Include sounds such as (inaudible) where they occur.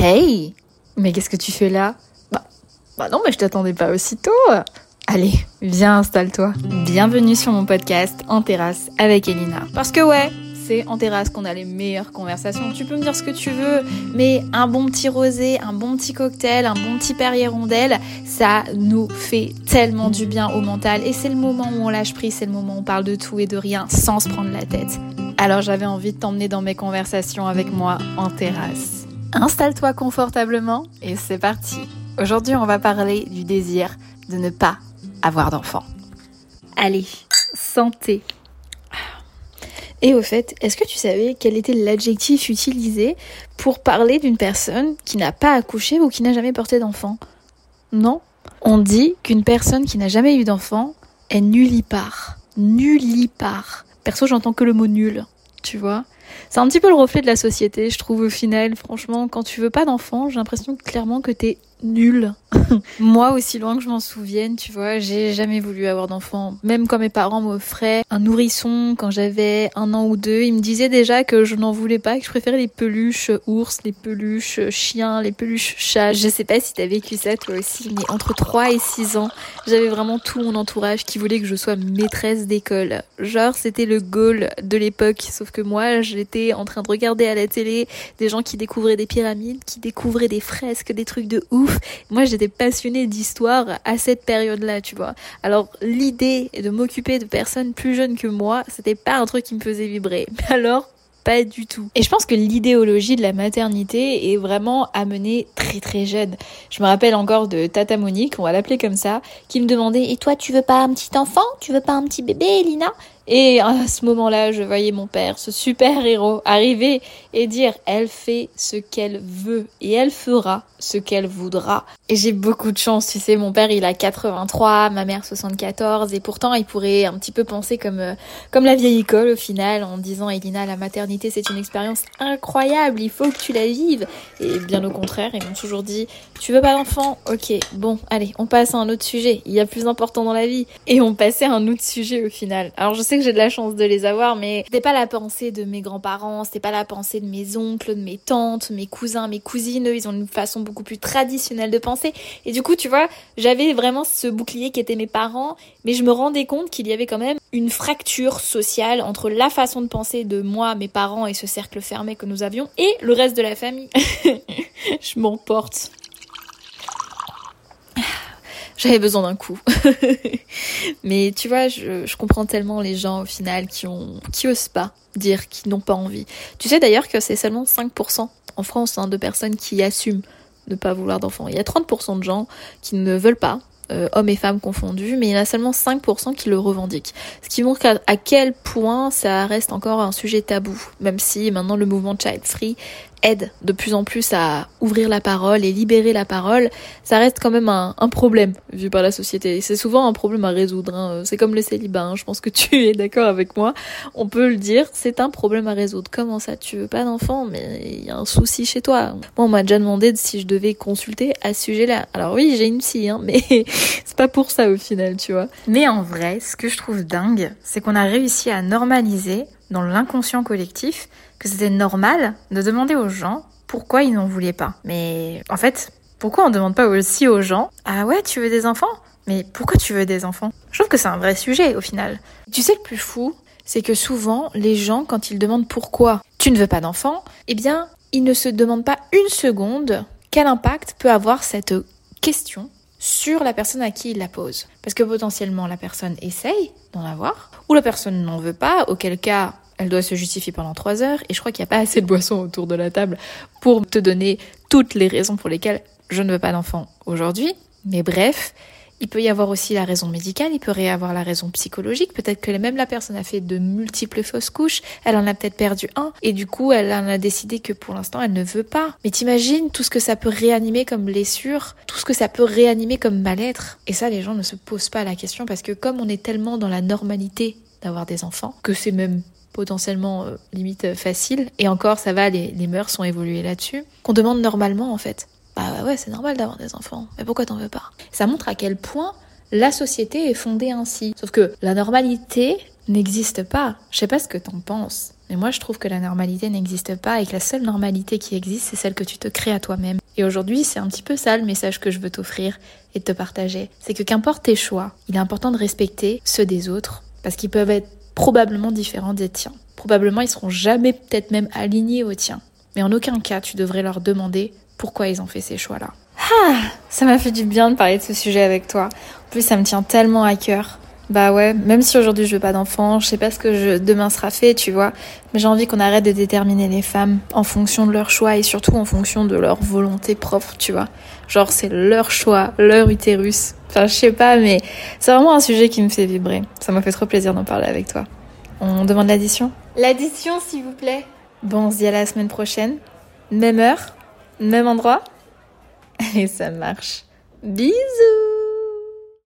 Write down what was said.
Hey Mais qu'est-ce que tu fais là? Bah, bah non, mais je t'attendais pas aussitôt Allez, viens, installe-toi. Bienvenue sur mon podcast En terrasse avec Elina. Parce que ouais, c'est en terrasse qu'on a les meilleures conversations. Tu peux me dire ce que tu veux, mais un bon petit rosé, un bon petit cocktail, un bon petit Perrier rondelle, ça nous fait tellement du bien au mental. Et c'est le moment où on lâche prise, c'est le moment où on parle de tout et de rien sans se prendre la tête. Alors j'avais envie de t'emmener dans mes conversations avec moi en terrasse. Installe-toi confortablement et c'est parti. Aujourd'hui, on va parler du désir de ne pas avoir d'enfant. Allez, santé. Et au fait, est-ce que tu savais quel était l'adjectif utilisé pour parler d'une personne qui n'a pas accouché ou qui n'a jamais porté d'enfant? Non On dit qu'une personne qui n'a jamais eu d'enfant est nullipare. Nullipare. Perso, j'entends que le mot nul, tu vois c'est un petit peu le reflet de la société, je trouve au final. Franchement, quand tu veux pas d'enfant, j'ai l'impression clairement que t'es nul. (laughs) Moi, aussi loin que je m'en souvienne, tu vois, j'ai jamais voulu avoir d'enfant. Même quand mes parents m'offraient un nourrisson quand j'avais un an ou deux, ils me disaient déjà que je n'en voulais pas, que je préférais les peluches ours, les peluches chiens, les peluches chats. Je sais pas si t'as vécu ça toi aussi, mais entre 3 et 6 ans, j'avais vraiment tout mon entourage qui voulait que je sois maîtresse d'école. Genre, c'était le goal de l'époque, sauf que moi, j'étais en train de regarder à la télé des gens qui découvraient des pyramides, qui découvraient des fresques, des trucs de ouf moi, j'étais passionnée d'histoire à cette période-là, tu vois. Alors, l'idée de m'occuper de personnes plus jeunes que moi, c'était pas un truc qui me faisait vibrer. Mais (laughs) alors, pas du tout. Et je pense que l'idéologie de la maternité est vraiment amenée très très jeune. Je me rappelle encore de Tata Monique, on va l'appeler comme ça, qui me demandait Et toi, tu veux pas un petit enfant? Tu veux pas un petit bébé, Elina et à ce moment-là, je voyais mon père, ce super héros, arriver et dire elle fait ce qu'elle veut et elle fera ce qu'elle voudra. Et j'ai beaucoup de chance, tu sais, mon père il a 83, ma mère 74 et pourtant il pourrait un petit peu penser comme euh, comme la vieille école au final en disant Elina la maternité c'est une expérience incroyable, il faut que tu la vives. Et bien au contraire, ils m'ont toujours dit tu veux pas d'enfant? OK, bon, allez, on passe à un autre sujet, il y a plus important dans la vie et on passait à un autre sujet au final. Alors je sais j'ai de la chance de les avoir mais c'était pas la pensée de mes grands-parents, c'était pas la pensée de mes oncles, de mes tantes, mes cousins, mes cousines, eux, ils ont une façon beaucoup plus traditionnelle de penser. Et du coup, tu vois, j'avais vraiment ce bouclier qui était mes parents, mais je me rendais compte qu'il y avait quand même une fracture sociale entre la façon de penser de moi, mes parents et ce cercle fermé que nous avions, et le reste de la famille. (laughs) je m'emporte. J'avais besoin d'un coup. (laughs) Mais tu vois, je, comprends tellement les gens au final qui osent pas dire qu'ils n'ont pas envie. Tu sais d'ailleurs que c'est seulement 5% en France hein, de personnes qui assument ne pas vouloir d'enfants. Il y a 30% de gens qui ne veulent pas, euh, hommes et femmes confondus, mais il y en a seulement 5% qui le revendiquent. Ce qui montre à, à, quel point ça reste encore un sujet tabou, même si maintenant le mouvement Child Free aide de plus en plus à ouvrir la parole et libérer la parole, ça reste quand même un, un problème vu par la société. C'est souvent un problème à résoudre. Hein. C'est comme le célibat. Hein. Je pense que (laughs) tu es d'accord avec moi. On peut le dire, c'est un problème à résoudre. Comment ça, tu veux pas d'enfant, mais il y a un souci chez toi. Moi, on m'a déjà demandé si je devais consulter à ce sujet-là. Alors oui, j'ai une psy, hein, mais (laughs) c'est pas pour ça au final, tu vois. Mais en vrai, ce que je trouve dingue, c'est qu'on a réussi à normaliser dans l'inconscient collectif que c'était normal de demander aux gens pourquoi ils n'en voulaient pas. Mais en fait, pourquoi on ne demande pas aussi aux gens Ah ouais, tu veux des enfants? Mais pourquoi tu veux des enfants? Je trouve que c'est un vrai sujet au final. Tu sais le plus fou, c'est que souvent les gens quand ils demandent pourquoi tu ne veux pas d'enfants, eh bien, ils ne se demandent pas une seconde quel impact peut avoir cette question sur la personne à qui il la pose. Parce que potentiellement la personne essaye d'en avoir, ou la personne n'en veut pas, auquel cas elle doit se justifier pendant trois heures, et je crois qu'il n'y a pas assez de boissons autour de la table pour te donner toutes les raisons pour lesquelles je ne veux pas d'enfant aujourd'hui. Mais bref, il peut y avoir aussi la raison médicale, il peut y avoir la raison psychologique. Peut-être que même la personne a fait de multiples fausses couches, elle en a peut-être perdu un, et du coup elle en a décidé que pour l'instant elle ne veut pas. Mais t'imagines tout ce que ça peut réanimer comme blessure, tout ce que ça peut réanimer comme mal-être. Et ça, les gens ne se posent pas la question parce que comme on est tellement dans la normalité d'avoir des enfants, que c'est même potentiellement euh, limite facile, et encore ça va, les, les mœurs sont évoluées là-dessus, qu'on demande normalement en fait. Ouais, c'est normal d'avoir des enfants, mais pourquoi t'en veux pas? Ça montre à quel point la société est fondée ainsi. Sauf que la normalité n'existe pas. Je sais pas ce que t'en penses, mais moi je trouve que la normalité n'existe pas et que la seule normalité qui existe, c'est celle que tu te crées à toi-même. Et aujourd'hui, c'est un petit peu ça le message que je veux t'offrir et te partager. C'est que qu'importe tes choix, il est important de respecter ceux des autres parce qu'ils peuvent être probablement différents des tiens. Probablement ils seront jamais peut-être même alignés aux tiens. Mais en aucun cas tu devrais leur demander pourquoi ils ont fait ces choix-là. Ah, ça m'a fait du bien de parler de ce sujet avec toi. En plus, ça me tient tellement à cœur. Bah ouais, même si aujourd'hui je veux pas d'enfant, je sais pas ce que je, demain sera fait, tu vois. Mais j'ai envie qu'on arrête de déterminer les femmes en fonction de leur choix et surtout en fonction de leur volonté propre, tu vois. Genre c'est leur choix, leur utérus. Enfin je sais pas, mais c'est vraiment un sujet qui me fait vibrer. Ça m'a fait trop plaisir d'en parler avec toi. On demande l'addition? L'addition s'il vous plaît. Bon, on se dit à la semaine prochaine. Même heure, même endroit. (laughs) Et ça marche. Bisous